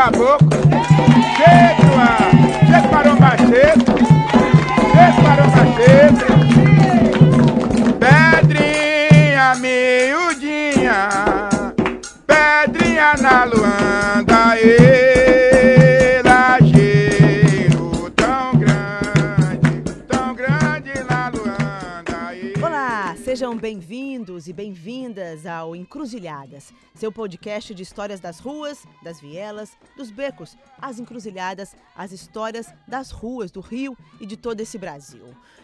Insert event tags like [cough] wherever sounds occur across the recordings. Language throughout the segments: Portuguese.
caboclo. Cheio, ah, cheio para o macheto. Cheio para o macheto. E bem-vindas ao Encruzilhadas, seu podcast de histórias das ruas, das vielas, dos becos, as encruzilhadas, as histórias das ruas do Rio e de todo esse Brasil.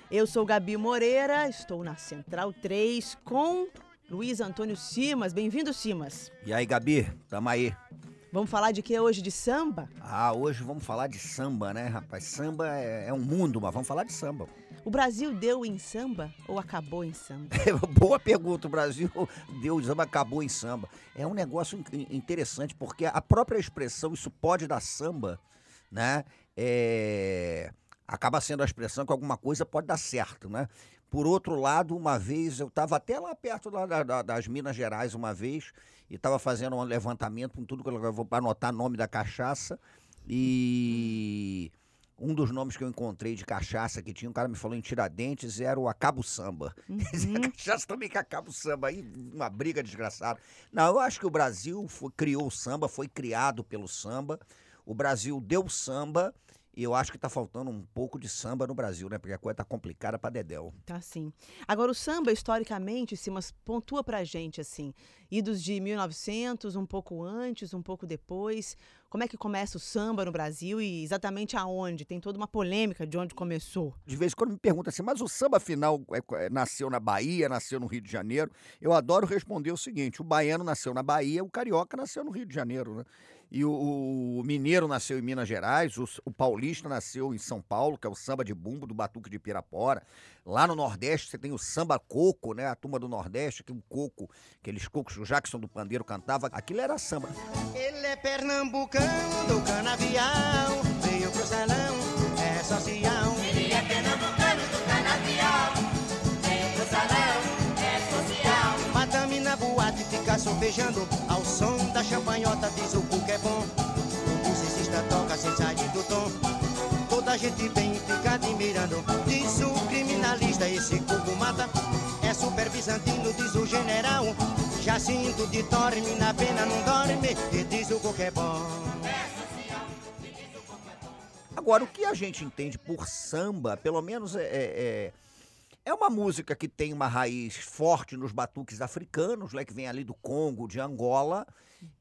Eu sou Gabi Moreira, estou na Central 3 com Luiz Antônio Simas. Bem-vindo, Simas. E aí, Gabi, tamo aí. Vamos falar de que hoje? De samba? Ah, hoje vamos falar de samba, né, rapaz? Samba é, é um mundo, mas vamos falar de samba. O Brasil deu em samba ou acabou em samba? [laughs] Boa pergunta. O Brasil deu samba, acabou em samba. É um negócio in- interessante, porque a própria expressão, isso pode dar samba, né? É, Acaba sendo a expressão que alguma coisa pode dar certo, né? Por outro lado, uma vez, eu estava até lá perto lá da- da- das Minas Gerais uma vez, e estava fazendo um levantamento com tudo que eu vou anotar nome da cachaça, e um dos nomes que eu encontrei de cachaça que tinha, um cara me falou em Tiradentes, era o Acabo Samba. [laughs] A cachaça também que acaba o samba aí, uma briga desgraçada. Não, eu acho que o Brasil foi- criou o samba, foi criado pelo samba. O Brasil deu samba e eu acho que tá faltando um pouco de samba no Brasil, né? Porque a coisa tá complicada pra Dedéu. Tá sim. Agora, o samba, historicamente, Simas, pontua pra gente, assim, idos de 1900, um pouco antes, um pouco depois. Como é que começa o samba no Brasil e exatamente aonde? Tem toda uma polêmica de onde começou. De vez em quando me perguntam assim, mas o samba afinal é- é- nasceu na Bahia, nasceu no Rio de Janeiro? Eu adoro responder o seguinte: o baiano nasceu na Bahia, o carioca nasceu no Rio de Janeiro, né? E o, o mineiro nasceu em Minas Gerais, o, o paulista nasceu em São Paulo, que é o samba de bumbo do Batuque de Pirapora. Lá no Nordeste você tem o samba coco, né? A turma do Nordeste, que o coco, aqueles cocos que o Jackson do Pandeiro cantava, aquilo era samba. Ele é pernambucano do canavial, veio pro salão, é social. Ele é pernambucano do canavial, veio pro salão, na boate fica sofejando, ao som da champanhota diz o cuco é bom. O musicista toca sem sair do tom, toda a gente vem e fica admirando. Diz o criminalista, esse cuco mata, é super bizantino, diz o general. Jacinto de dorme, na pena não dorme, e diz o cuco é bom. Agora, o que a gente entende por samba, pelo menos é, é, é- uma música que tem uma raiz forte nos batuques africanos, né, que vem ali do Congo, de Angola,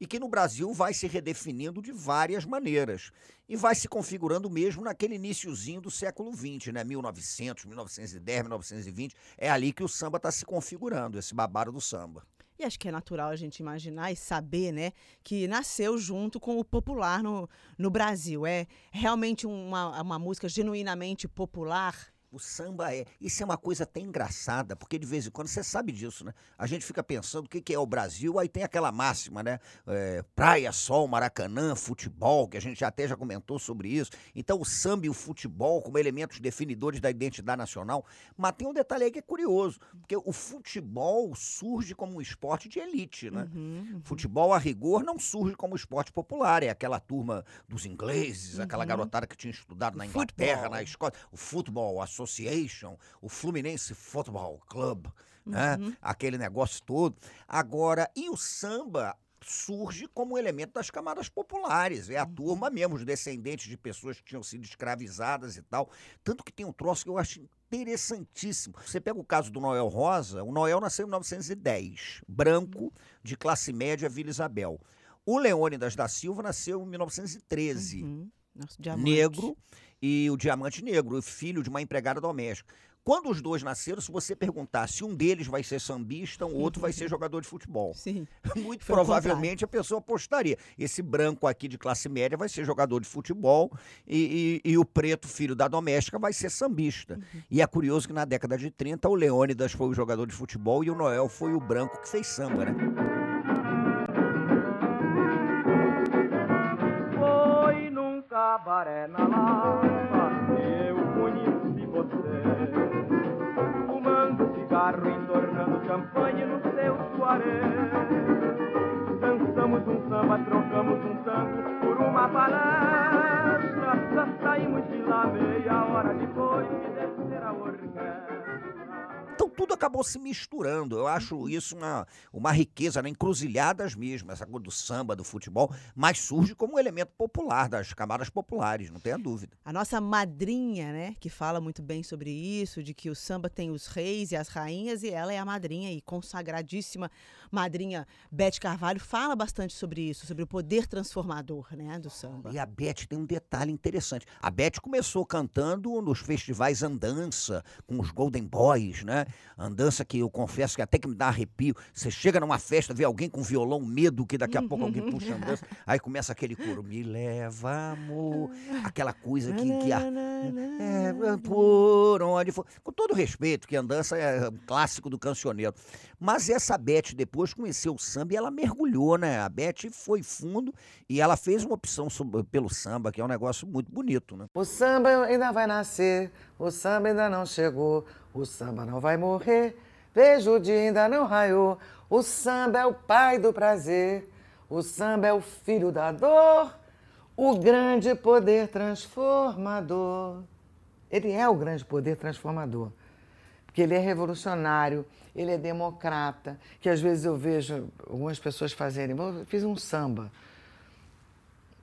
e que no Brasil vai se redefinindo de várias maneiras. E vai se configurando mesmo naquele iniciozinho do século XX, né? 1900, 1910, 1920. É ali que o samba está se configurando, esse babado do samba. E acho que é natural a gente imaginar e saber, né, que nasceu junto com o popular no, no Brasil. É realmente uma, uma música genuinamente popular. O samba é. Isso é uma coisa até engraçada, porque de vez em quando você sabe disso, né? A gente fica pensando o que, que é o Brasil, aí tem aquela máxima, né? É, praia, sol, maracanã, futebol, que a gente até já comentou sobre isso. Então, o samba e o futebol como elementos definidores da identidade nacional. Mas tem um detalhe aí que é curioso, porque o futebol surge como um esporte de elite, né? Uhum. Futebol, a rigor, não surge como esporte popular. É aquela turma dos ingleses, aquela garotada que tinha estudado na Inglaterra, futebol. na escola. O Football Association, o Fluminense Football Club, né? Aquele negócio todo. Agora, e o samba surge como elemento das camadas populares. É a turma mesmo, os descendentes de pessoas que tinham sido escravizadas e tal. Tanto que tem um troço que eu acho interessantíssimo. Você pega o caso do Noel Rosa, o Noel nasceu em 1910, branco, de classe média, Vila Isabel. O Leônidas da Silva nasceu em 1913 Uhum. Nosso diamante. negro e o diamante negro, filho de uma empregada doméstica. Quando os dois nasceram, se você perguntar se um deles vai ser sambista, o outro vai ser jogador de futebol. Sim. [laughs] Muito Foi provavelmente a pessoa apostaria. Esse branco aqui de classe média vai ser jogador de futebol e, e- e o preto, filho da doméstica, vai ser sambista. E é curioso que na década de 30 o Leônidas foi o jogador de futebol e o Noel foi o branco que fez samba, né? Foi num cabaré na Lapa trocamos um tanto Por uma lá meia hora depois que descer a orquestra. Então tudo acabou se misturando. Eu acho isso uma, uma riqueza, né? encruzilhadas mesmo, essa coisa do samba, do futebol, mas surge como um elemento popular, das camadas populares, não tenha dúvida. A nossa madrinha, né, que fala muito bem sobre isso, de que o samba tem os reis e as rainhas, e ela é a madrinha e consagradíssima madrinha Beth Carvalho, fala bastante sobre isso, sobre o poder transformador, né, do samba. E a Beth tem um detalhe interessante. A Beth começou cantando nos festivais Andança, com os Golden Boys, né? Andança que eu confesso que até que me dá arrepio. Você chega numa festa, vê alguém com violão, medo que daqui a pouco alguém puxa andança. [laughs] Aí começa aquele coro, me leva, amor. [laughs] Aquela coisa que, que a, é, [laughs] por onde for. Com todo respeito, que andança é um clássico do cancioneiro. Mas essa Beth depois conheceu o samba e ela mergulhou, né? A Beth foi fundo e ela fez uma opção sobre- pelo samba, que é um negócio muito bonito, né? O samba ainda vai nascer, o samba ainda não chegou, o samba não vai morrer, vejo o dia ainda não raiou. O samba é o pai do prazer, o samba é o filho da dor, o grande poder transformador. Ele é o grande poder transformador, porque ele é revolucionário, ele é democrata, que às vezes eu vejo algumas pessoas fazerem, eu fiz um samba.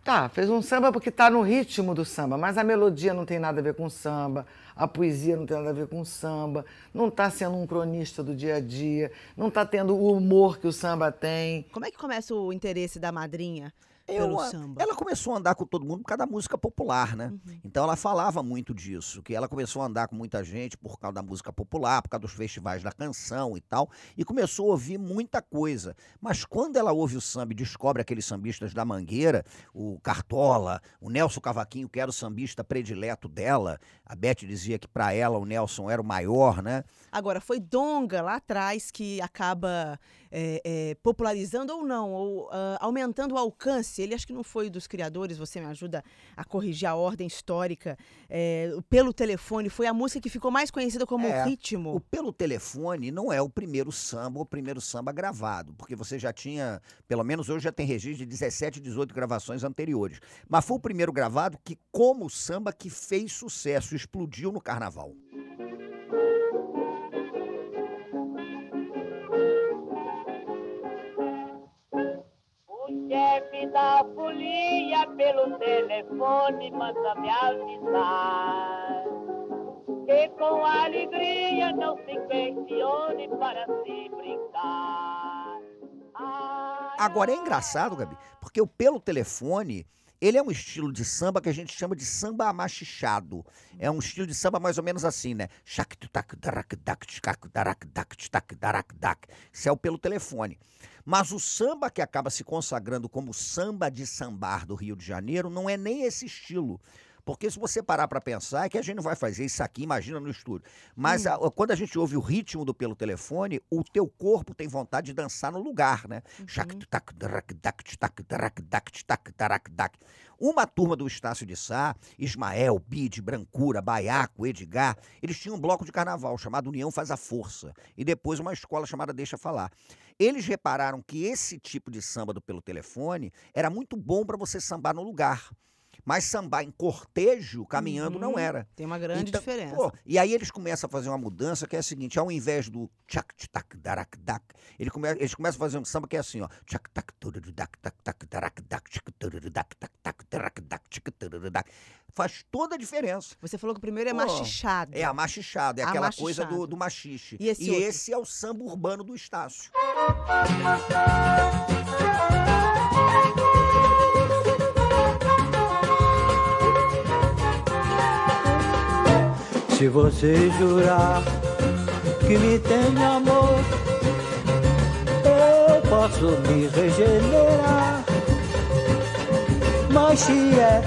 Tá, fez um samba porque tá no ritmo do samba, mas a melodia não tem nada a ver com samba, a poesia não tem nada a ver com samba, não tá sendo um cronista do dia a dia, não tá tendo o humor que o samba tem. Como é que começa o interesse da madrinha Eu? Ela começou a andar com todo mundo por causa da música popular, né? Uhum. Então ela falava muito disso, que ela começou a andar com muita gente por causa da música popular, por causa dos festivais da canção e tal, e começou a ouvir muita coisa. Mas quando ela ouve o samba e descobre aqueles sambistas da Mangueira, o Cartola, o Nelson Cavaquinho, que era o sambista predileto dela, a Beth dizia que para ela o Nelson era o maior, né? Agora, foi Donga lá atrás que acaba é, é, popularizando ou não, ou ah, aumentando o alcance. Ele acho que não foi dos criadores, você me ajuda a corrigir a ordem histórica. é, pelo telefone foi a música que ficou mais conhecida como É, ritmo. O Pelo Telefone não é o primeiro samba, o primeiro samba gravado, porque você já tinha, pelo menos hoje já tem registro de 17, 18 gravações anteriores. Mas foi o primeiro gravado que, como samba, que fez sucesso, explodiu no carnaval. Chefe da folia pelo telefone manda me avisar que com alegria não se questione para se brincar. Ai, Agora é engraçado, Gabi, porque o Pelo Telefone, ele é um estilo de samba que a gente chama de samba amachichado. É um estilo de samba mais ou menos assim, né? Isso é o Pelo Telefone. Mas o samba que acaba se consagrando como samba de sambar do Rio de Janeiro não é nem esse estilo. Porque se você parar para pensar, é que a gente não vai fazer isso aqui, imagina no estúdio. Mas a- quando a gente ouve o ritmo do pelo telefone, o teu corpo tem vontade de dançar no lugar, né? Uma turma do Estácio de Sá, Ismael, Bide, Brancura, Baiaco, Edgar, eles tinham um bloco de carnaval chamado União Faz a Força. E depois uma escola chamada Deixa Falar. Eles repararam que esse tipo de samba do pelo telefone era muito bom para você sambar no lugar. Mas sambar em cortejo, caminhando, não Uhum. era. Tem uma grande Então, diferença. pô, e aí eles começam a fazer uma mudança que é a seguinte: ao invés do tchac tac darak dak, ele come, eles começam a fazer um samba que é assim, ó. Tchac tac tururu dak tak tak darak dak tchac tururu dak tak tak darak dak tchac tururu dak. Faz toda a diferença. Você falou que o primeiro é machichado. É a machichada, é aquela coisa do, do machixe. E esse outro? esse é o samba urbano do Estácio. Se você jurar que me tem amor, eu posso me regenerar. Mas se é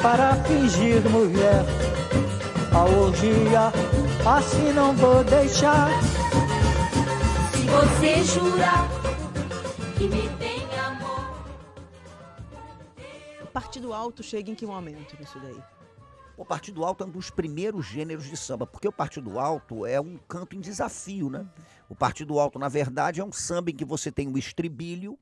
para fingir mulher, a orgia assim não vou deixar. Se você jurar que me tem amor. O Partido Alto chega em que momento nisso daí? O Partido Alto é um dos primeiros gêneros de samba, porque o Partido Alto é um canto em desafio, né? O Partido Alto, na verdade, é um samba em que você tem um estribilho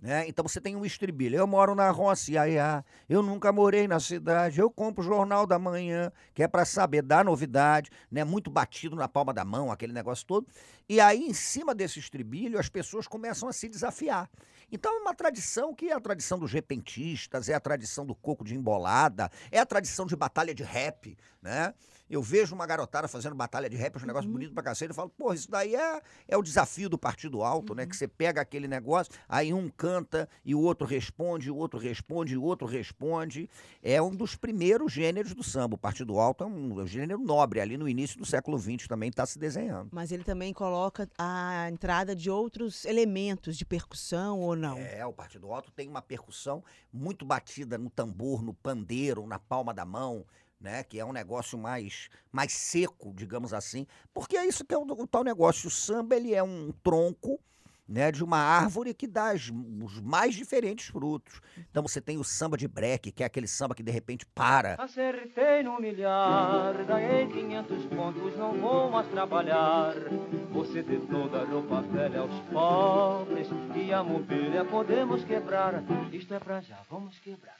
Né? Então você tem um estribilho. Eu moro na roça, ia, ia. eu nunca morei na cidade. Eu compro o Jornal da Manhã, que é para saber da novidade, né? muito batido na palma da mão, aquele negócio todo. E aí, em cima desse estribilho, as pessoas começam a se desafiar. Então é uma tradição que é a tradição dos repentistas, é a tradição do coco de embolada, é a tradição de batalha de rap, né? Eu vejo uma garotada fazendo batalha de rap, um negócio bonito pra cacete, eu falo, pô, isso daí é, é o desafio do Partido Alto, né? Que você pega aquele negócio, aí um canta e o outro responde, o outro responde, o outro responde. É um dos primeiros gêneros do samba. O Partido Alto é um gênero nobre, ali no início do século XX também está se desenhando. Mas ele também coloca a entrada de outros elementos de percussão ou não? É, o Partido Alto tem uma percussão muito batida no tambor, no pandeiro, na palma da mão, né? Que é um negócio mais, mais seco, digamos assim. Porque é isso que é o, o tal negócio. O samba, ele é um tronco, né, de uma árvore que dá as- os mais diferentes frutos. Então você tem o samba de breque, que é aquele samba que de repente para. Acertei no milhar, ganhei 500 pontos, não vou mais trabalhar. Você dê toda a roupa velha aos pobres e a mobília podemos quebrar. Isto é pra já, vamos quebrar.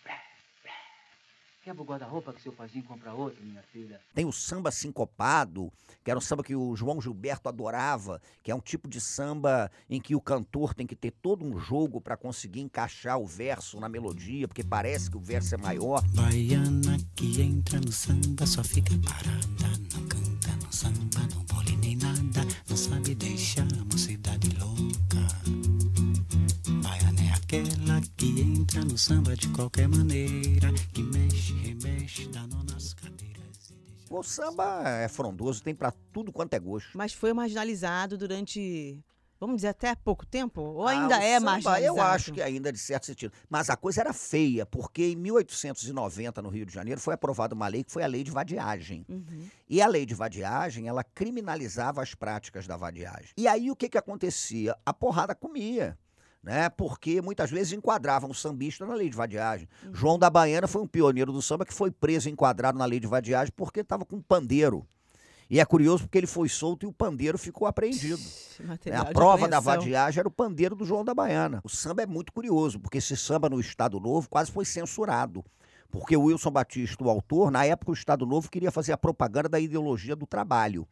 Quebra o guarda-roupa que seu paizinho compra outro, minha filha. Tem o samba sincopado, que era um samba que o João Gilberto adorava, que é um tipo de samba em que o cantor tem que ter todo um jogo para conseguir encaixar o verso na melodia, porque parece que o verso é maior. Baiana que entra no samba só fica parada, não canta no samba, não pole nem nada, não sabe deixar que entra no samba de qualquer maneira, que mexe, remexe, dá nó nas cadeiras. O samba é frondoso, tem para tudo quanto é gosto. Mas foi marginalizado durante, vamos dizer, até pouco tempo? Ou Ah, ainda o é samba, marginalizado? Eu acho que ainda de certo sentido. Mas a coisa era feia, porque em 1890, no Rio de Janeiro, foi aprovada uma lei que foi a lei de vadiagem. Uhum. E a lei de vadiagem, ela criminalizava as práticas da vadiagem. E aí o que, que acontecia? A porrada comia. Né? Porque muitas vezes enquadravam o sambista na lei de vadiagem. João da Baiana foi um pioneiro do samba que foi preso e enquadrado na lei de vadiagem porque estava com um pandeiro. E é curioso porque ele foi solto e o pandeiro ficou apreendido. Né? material A prova da vadiagem era o pandeiro do João da Baiana. O samba é muito curioso, porque esse samba no Estado Novo quase foi censurado. Porque o Wilson Batista, o autor, na época o Estado Novo queria fazer a propaganda da ideologia do trabalho.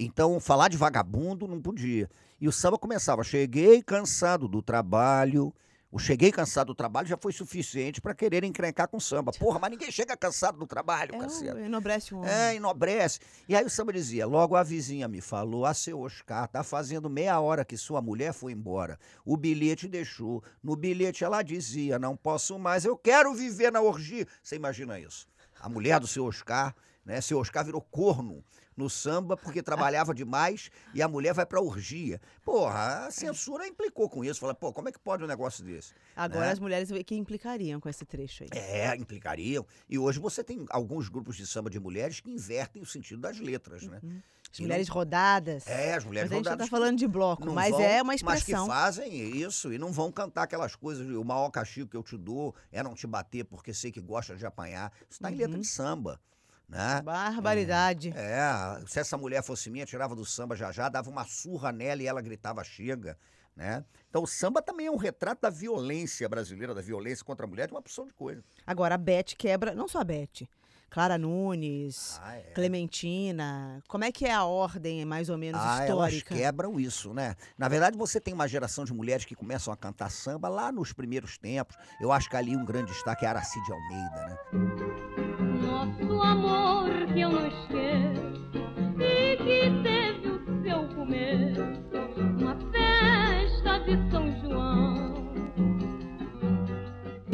Então, falar de vagabundo não podia. E o samba começava: cheguei cansado do trabalho. O cheguei cansado do trabalho já foi suficiente para querer encrencar com samba. [laughs] Porra, mas ninguém chega cansado do trabalho, É, cacete. o enobrece um homem. É, enobrece. E aí o samba dizia: logo a vizinha me falou, a seu Oscar, tá fazendo meia hora que sua mulher foi embora. O bilhete deixou. No bilhete ela dizia: não posso mais, eu quero viver na orgia. Você imagina isso? A mulher do seu Oscar, né? Seu Oscar virou corno no samba porque trabalhava demais e a mulher vai pra orgia. Porra, a censura implicou com isso. Fala, pô, como é que pode um negócio desse? Agora né? as mulheres que implicariam com esse trecho aí. É, implicariam. E hoje você tem alguns grupos de samba de mulheres que invertem o sentido das letras, né? As E mulheres não- rodadas. É, as mulheres Mas a gente rodadas tá falando de bloco, mas vão- é uma Mas expressão. que fazem isso e não vão cantar aquelas coisas, o maior castigo que eu te dou é não te bater porque sei que gosta de apanhar. Isso tá em letra Uhum. de samba, né? Barbaridade. É, se essa mulher fosse minha, tirava do samba já já, dava uma surra nela e ela gritava chega, né? Então o samba também é um retrato da violência brasileira, da violência contra a mulher, de uma opção de coisa. Agora a Beth quebra, não só a Beth, Clara Nunes, Ah, é. Clementina. Como é que é a ordem mais ou menos Ah, elas histórica? quebram isso, né? Na verdade, você tem uma geração de mulheres que começam a cantar samba lá nos primeiros tempos. Eu acho que ali um grande destaque é a Aracide Almeida, né? Nosso amor que eu não esqueço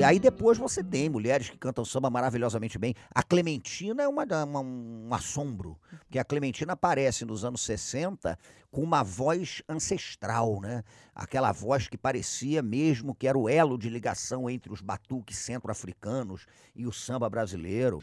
aí depois você tem mulheres que cantam samba maravilhosamente bem. A Clementina é uma, uma- um assombro, porque a Clementina aparece nos anos 60 com uma voz ancestral, né? Aquela voz que parecia mesmo que era o elo de ligação entre os batuques centro-africanos e o samba brasileiro.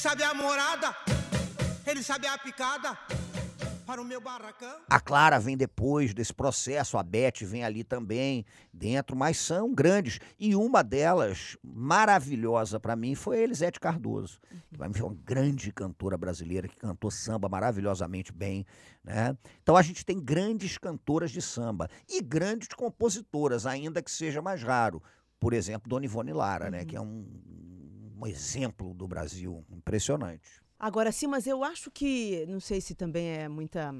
Sabe a morada. Ele sabe a picada para o meu barracão. A Clara vem depois desse processo, a Beth vem ali também dentro, mas são grandes. E uma delas, maravilhosa para mim, foi a Elisete Cardoso, que vai me ser uma grande cantora brasileira que cantou samba maravilhosamente bem. Né? Então a gente tem grandes cantoras de samba e grandes compositoras, ainda que seja mais raro. Por exemplo, Dona Ivone Lara, né? que é um, um exemplo do Brasil impressionante. Agora, sim, mas eu acho que, não sei se também é muita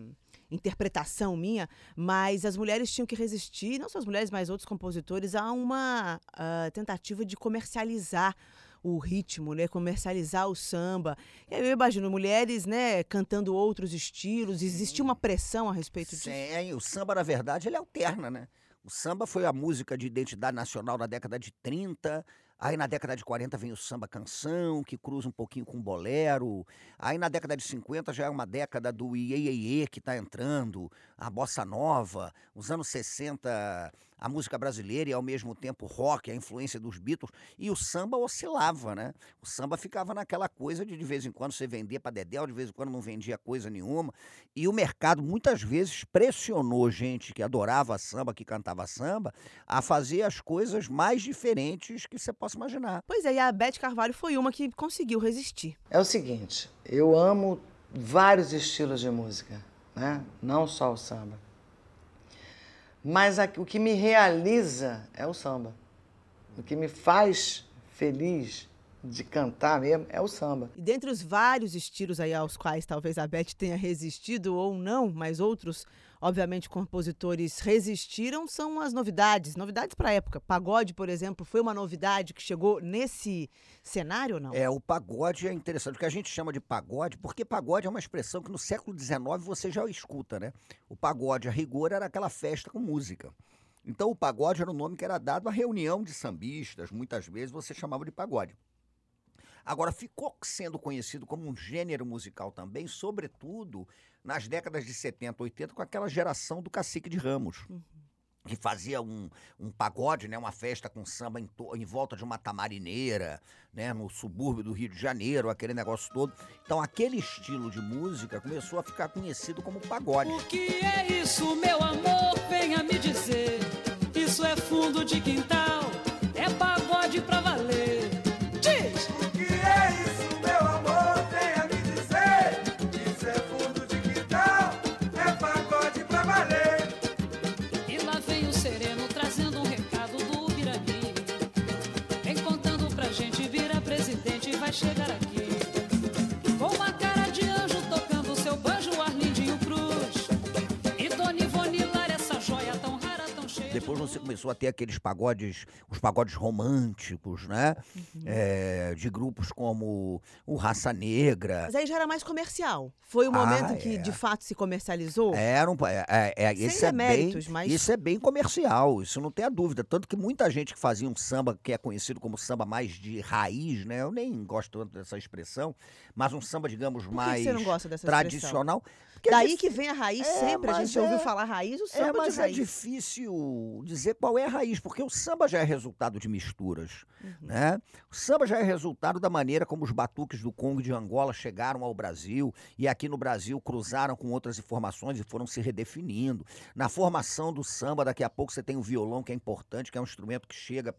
interpretação minha, mas as mulheres tinham que resistir, não só as mulheres, mas outros compositores, a uma ah, tentativa de comercializar o ritmo, né, comercializar o samba. E aí eu imagino mulheres, né, cantando outros estilos, existia uma pressão a respeito disso. Sim, o samba, na verdade, ele alterna, né? O samba foi a música de identidade nacional na década de 30. Aí na década de 40 vem o samba canção, que cruza um pouquinho com o bolero. Aí na década de 50 já é uma década do iê, iê, iê que está entrando, a bossa nova. Os anos 60, a música brasileira e ao mesmo tempo rock, a influência dos Beatles. E o samba oscilava, né? O samba ficava naquela coisa de de vez em quando você vender para Dedéu, de vez em quando não vendia coisa nenhuma. E o mercado muitas vezes pressionou gente que adorava samba, que cantava samba, a fazer as coisas mais diferentes que você possa imaginar. Pois é, e a Beth Carvalho foi uma que conseguiu resistir. É o seguinte, eu amo vários estilos de música, né? Não só o samba. Mas a- o que me realiza é o samba. O que me faz feliz de cantar mesmo é o samba. E dentre os vários estilos aí aos quais talvez a Beth tenha resistido ou não, mas outros, obviamente, compositores resistiram, são as novidades. Novidades para a época. Pagode, por exemplo, foi uma novidade que chegou nesse cenário ou não? É, o pagode é interessante, o que a gente chama de pagode, porque pagode é uma expressão que no século XIX você já escuta, né? O pagode, a rigor, era aquela festa com música. Então o pagode era o nome que era dado à reunião de sambistas, muitas vezes você chamava de pagode. Agora, ficou sendo conhecido como um gênero musical também, sobretudo nas décadas de 70, 80, com aquela geração do Cacique de Ramos. Que fazia um, um pagode, né, uma festa com samba em, to- em volta de uma tamarineira, né, no subúrbio do Rio de Janeiro, aquele negócio todo. Então, aquele estilo de música começou a ficar conhecido como pagode. O que é isso, meu amor? Venha me dizer. Isso é fundo de quintal, é pagode pra Depois você começou a ter aqueles pagodes, os pagodes românticos, né? É, de grupos como o Raça Negra. Mas aí já era mais comercial. Foi o Ah, momento que é. de fato se comercializou. Era um, é, é, é, isso, é bem, mas- isso é bem comercial, isso não tem a dúvida. Tanto que muita gente que fazia um samba que é conhecido como samba mais de raiz, né? Eu nem gosto tanto dessa expressão, mas um samba, digamos, que mais você não gosta dessa expressão? Porque é Daí que vem a raiz É, sempre. A gente ouviu é- falar raiz, o É, samba mas de é raiz. difícil dizer qual é a raiz, porque o samba já é resultado de misturas, Uhum. né? O samba já é resultado da maneira como os batuques do Congo e de Angola chegaram ao Brasil e aqui no Brasil cruzaram com outras informações e foram se redefinindo. Na formação do samba, daqui a pouco você tem o violão, que é importante, que é um instrumento que chega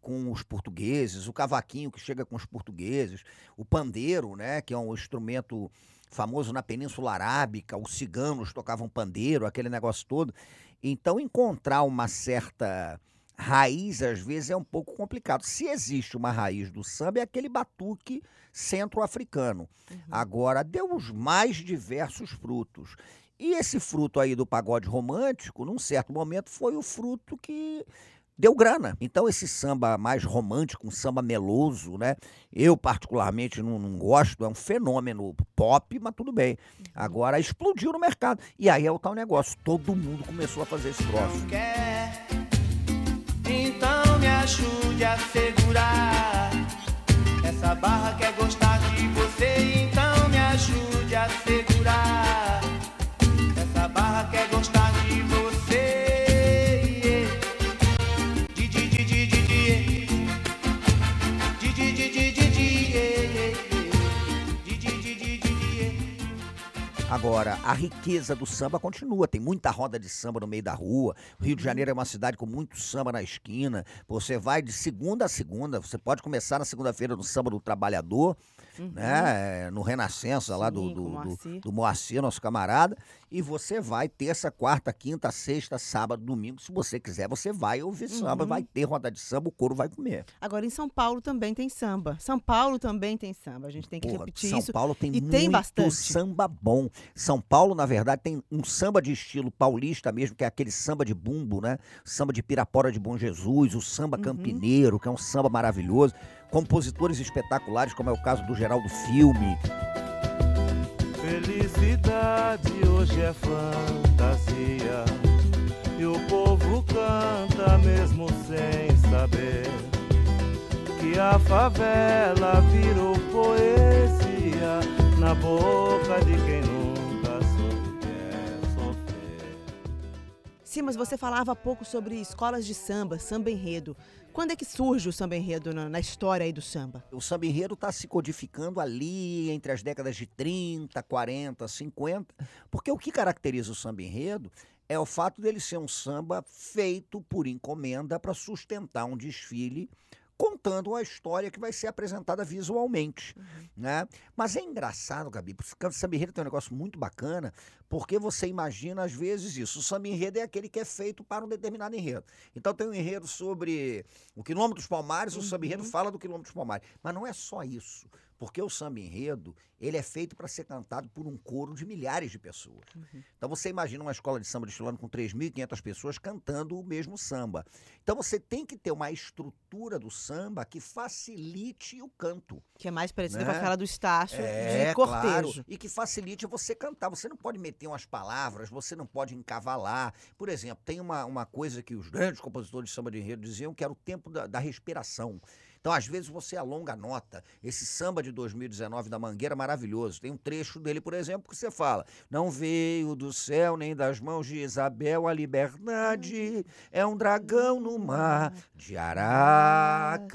com os portugueses, o cavaquinho que chega com os portugueses, o pandeiro, né, que é um instrumento famoso na Península Arábica, os ciganos tocavam pandeiro, aquele negócio todo. Então, encontrar uma certa raiz, às vezes, é um pouco complicado. Se existe uma raiz do samba, é aquele batuque centro-africano. Agora, deu os mais diversos frutos. E esse fruto aí do pagode romântico, num certo momento, foi o fruto que deu grana. Então, esse samba mais romântico, um samba meloso, né? Eu, particularmente, não, não gosto, é um fenômeno pop, mas tudo bem. Agora explodiu no mercado. E aí é o tal negócio, todo mundo começou a fazer esse troço. Quer? Então me ajude a segurar. Essa barra quer gostar de Agora, a riqueza do samba continua. Tem muita roda de samba no meio da rua. O Rio de Janeiro é uma cidade com muito samba na esquina. Você vai de segunda a segunda. Você pode começar na segunda-feira no samba do trabalhador, né? No Renascença, lá do, Sim, do, o do, Moacir. do Moacir, nosso camarada. E você vai terça, quarta, quinta, sexta, sábado, domingo. Se você quiser, você vai ouvir samba, Uhum. vai ter roda de samba, o couro vai comer. Agora, em São Paulo também tem samba. São Paulo também tem samba. A gente tem que Porra, repetir São isso. Paulo tem e muito tem bastante. samba bom. São Paulo, na verdade, tem um samba de estilo paulista mesmo, que é aquele samba de bumbo, né? Samba de Pirapora de Bom Jesus, o Uhum. samba campineiro, que é um samba maravilhoso. Compositores espetaculares, como é o caso do Geraldo Filme. Felicidade hoje é fantasia e o povo canta mesmo sem saber que a favela virou poesia na boca de quem nunca Sim, mas você falava há pouco sobre escolas de samba, samba enredo. Quando é que surge o samba enredo na, na história aí do samba? O samba enredo está se codificando ali entre as décadas de 30, 40, 50, porque o que caracteriza o samba enredo é o fato dele ser um samba feito por encomenda para sustentar um desfile contando a história que vai ser apresentada visualmente, né? Mas é engraçado, Gabi, porque o samba enredo tem um negócio muito bacana, porque você imagina às vezes isso. O samba enredo é aquele que é feito para um determinado enredo. Então tem um enredo sobre o quilômetro dos Palmares, o samba enredo fala do quilômetro dos Palmares. Mas não é só isso, porque o samba enredo, ele é feito para ser cantado por um coro de milhares de pessoas. Então você imagina uma escola de samba desfilando com 3.500 pessoas cantando o mesmo samba. Então você tem que ter uma estrutura do samba que facilite o canto. Que é mais parecida Né? com aquela do Estácio É, de cortejo. claro. E que facilite você cantar. Você não pode meter umas palavras, você não pode encavalar. Por exemplo, tem uma, uma coisa que os grandes compositores de samba de enredo diziam que era o tempo da, da respiração. Então, às vezes, você alonga a nota. Esse samba de 2019 da Mangueira é maravilhoso. Tem um trecho dele, por exemplo, que você fala: Não veio do céu nem das mãos de Isabel a liberdade, é um dragão no mar de Aracate.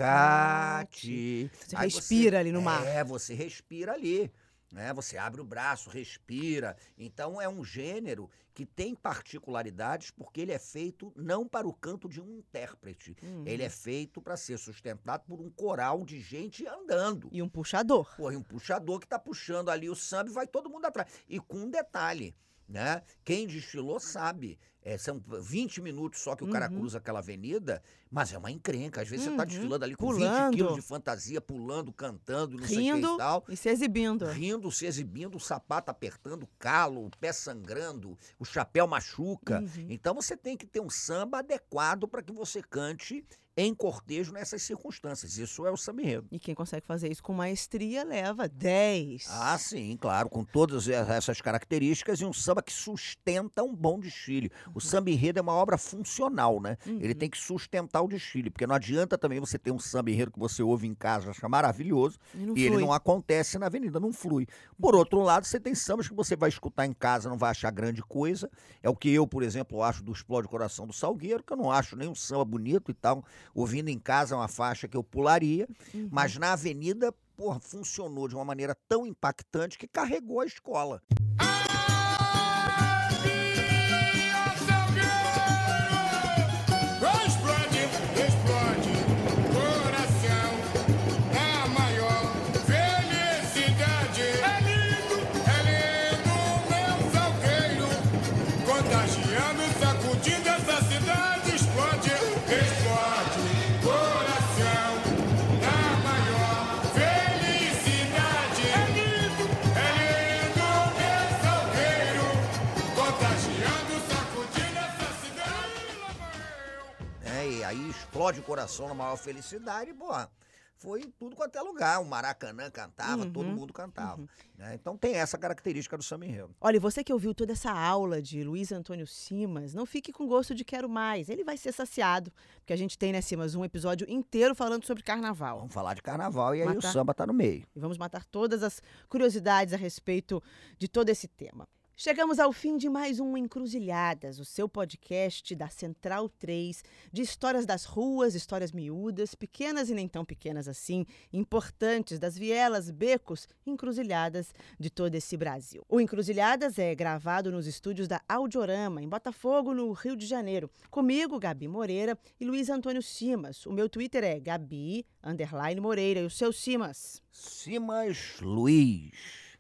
Você Aí respira ali no mar. É, você respira ali. Né? Você abre o braço, respira. Então é um gênero que tem particularidades porque ele é feito não para o canto de um intérprete. Uhum. Ele é feito para ser sustentado por um coral de gente andando. E um puxador. Pô, e um puxador que tá puxando ali o samba e vai todo mundo atrás. E com um detalhe, né? Quem desfilou sabe. É, são 20 minutos só que o cara Uhum. cruza aquela avenida, mas é uma encrenca. Às vezes você tá Uhum. desfilando ali com Pulando. 20 quilos de fantasia, pulando, cantando, não sei o que Rindo e tal. e se exibindo. Rindo, se exibindo, o sapato apertando, calo, o pé sangrando, o chapéu machuca. Uhum. Então você tem que ter um samba adequado para que você cante em cortejo nessas circunstâncias. Isso é o samba enredo. E quem consegue fazer isso com maestria leva 10. Ah, sim, claro, com todas essas características e um samba que sustenta um bom desfile. O samba enredo é uma obra funcional, né? Ele tem que sustentar o desfile, porque não adianta também você ter um samba enredo que você ouve em casa, acha maravilhoso, E e ele não acontece na avenida, não flui. Por outro lado, você tem sambas que você vai escutar em casa, não vai achar grande coisa. É o que eu, por exemplo, acho do Explode Coração do Salgueiro, que eu não acho nem um samba bonito e tal. Ouvindo em casa é uma faixa que eu pularia, Uhum. mas na avenida, porra, funcionou de uma maneira tão impactante que carregou a escola. Explode, explode o coração na maior felicidade, porra. Foi tudo quanto é lugar. O Maracanã cantava, todo Uhum, mundo cantava. né? Então tem essa característica do samba enredo. Olha, você que ouviu toda essa aula de Luiz Antônio Simas, não fique com gosto de quero mais. Ele vai ser saciado, porque a gente tem, né, Simas, um episódio inteiro falando sobre carnaval. Vamos falar de carnaval e aí Matar- o samba tá no meio. E vamos matar todas as curiosidades a respeito de todo esse tema. Chegamos ao fim de mais um Encruzilhadas, o seu podcast da Central 3, de histórias das ruas, histórias miúdas, pequenas e nem tão pequenas assim, importantes das vielas, becos, encruzilhadas de todo esse Brasil. O Encruzilhadas é gravado nos estúdios da Audiorama, em Botafogo, no Rio de Janeiro. Comigo, Gabi Moreira e Luiz Antônio Simas. O meu Twitter é Gabi Moreira e o seu Simas. Simas Luiz.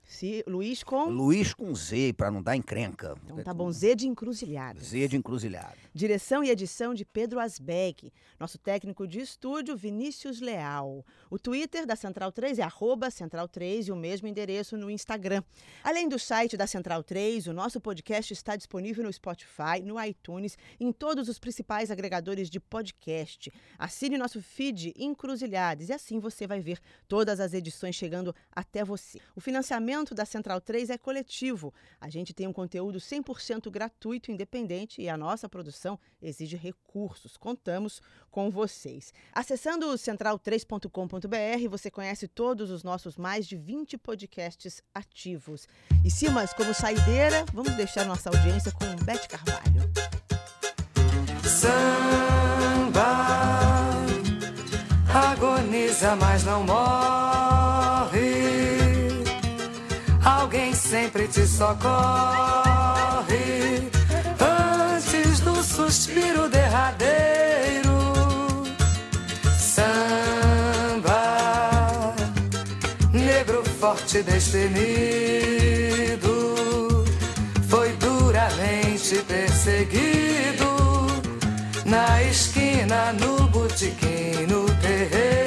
Luiz com. Luiz com Z, pra não dar encrenca. Então tá bom, Z de encruzilhada. Z de encruzilhada. Direção e edição de Pedro Asbeck. Nosso técnico de estúdio, Vinícius Leal. O Twitter da Central 3 é arroba Central 3 e o mesmo endereço no Instagram. Além do site da Central 3, o nosso podcast está disponível no Spotify, no iTunes, em todos os principais agregadores de podcast. Assine nosso feed Encruzilhadas e assim você vai ver todas as edições chegando até você. O financiamento da Central 3 é coletivo. A gente tem um conteúdo 100% gratuito independente e a nossa produção exige recursos. Contamos com vocês. Acessando central3.com.br, você conhece todos os nossos mais de 20 podcasts ativos. E Simas, como saideira, vamos deixar nossa audiência com Bete Carvalho. Samba agoniza, mas não morre. Sempre te socorre antes do suspiro derradeiro. Samba, negro forte destemido, foi duramente perseguido na esquina, no botequim, no terreiro.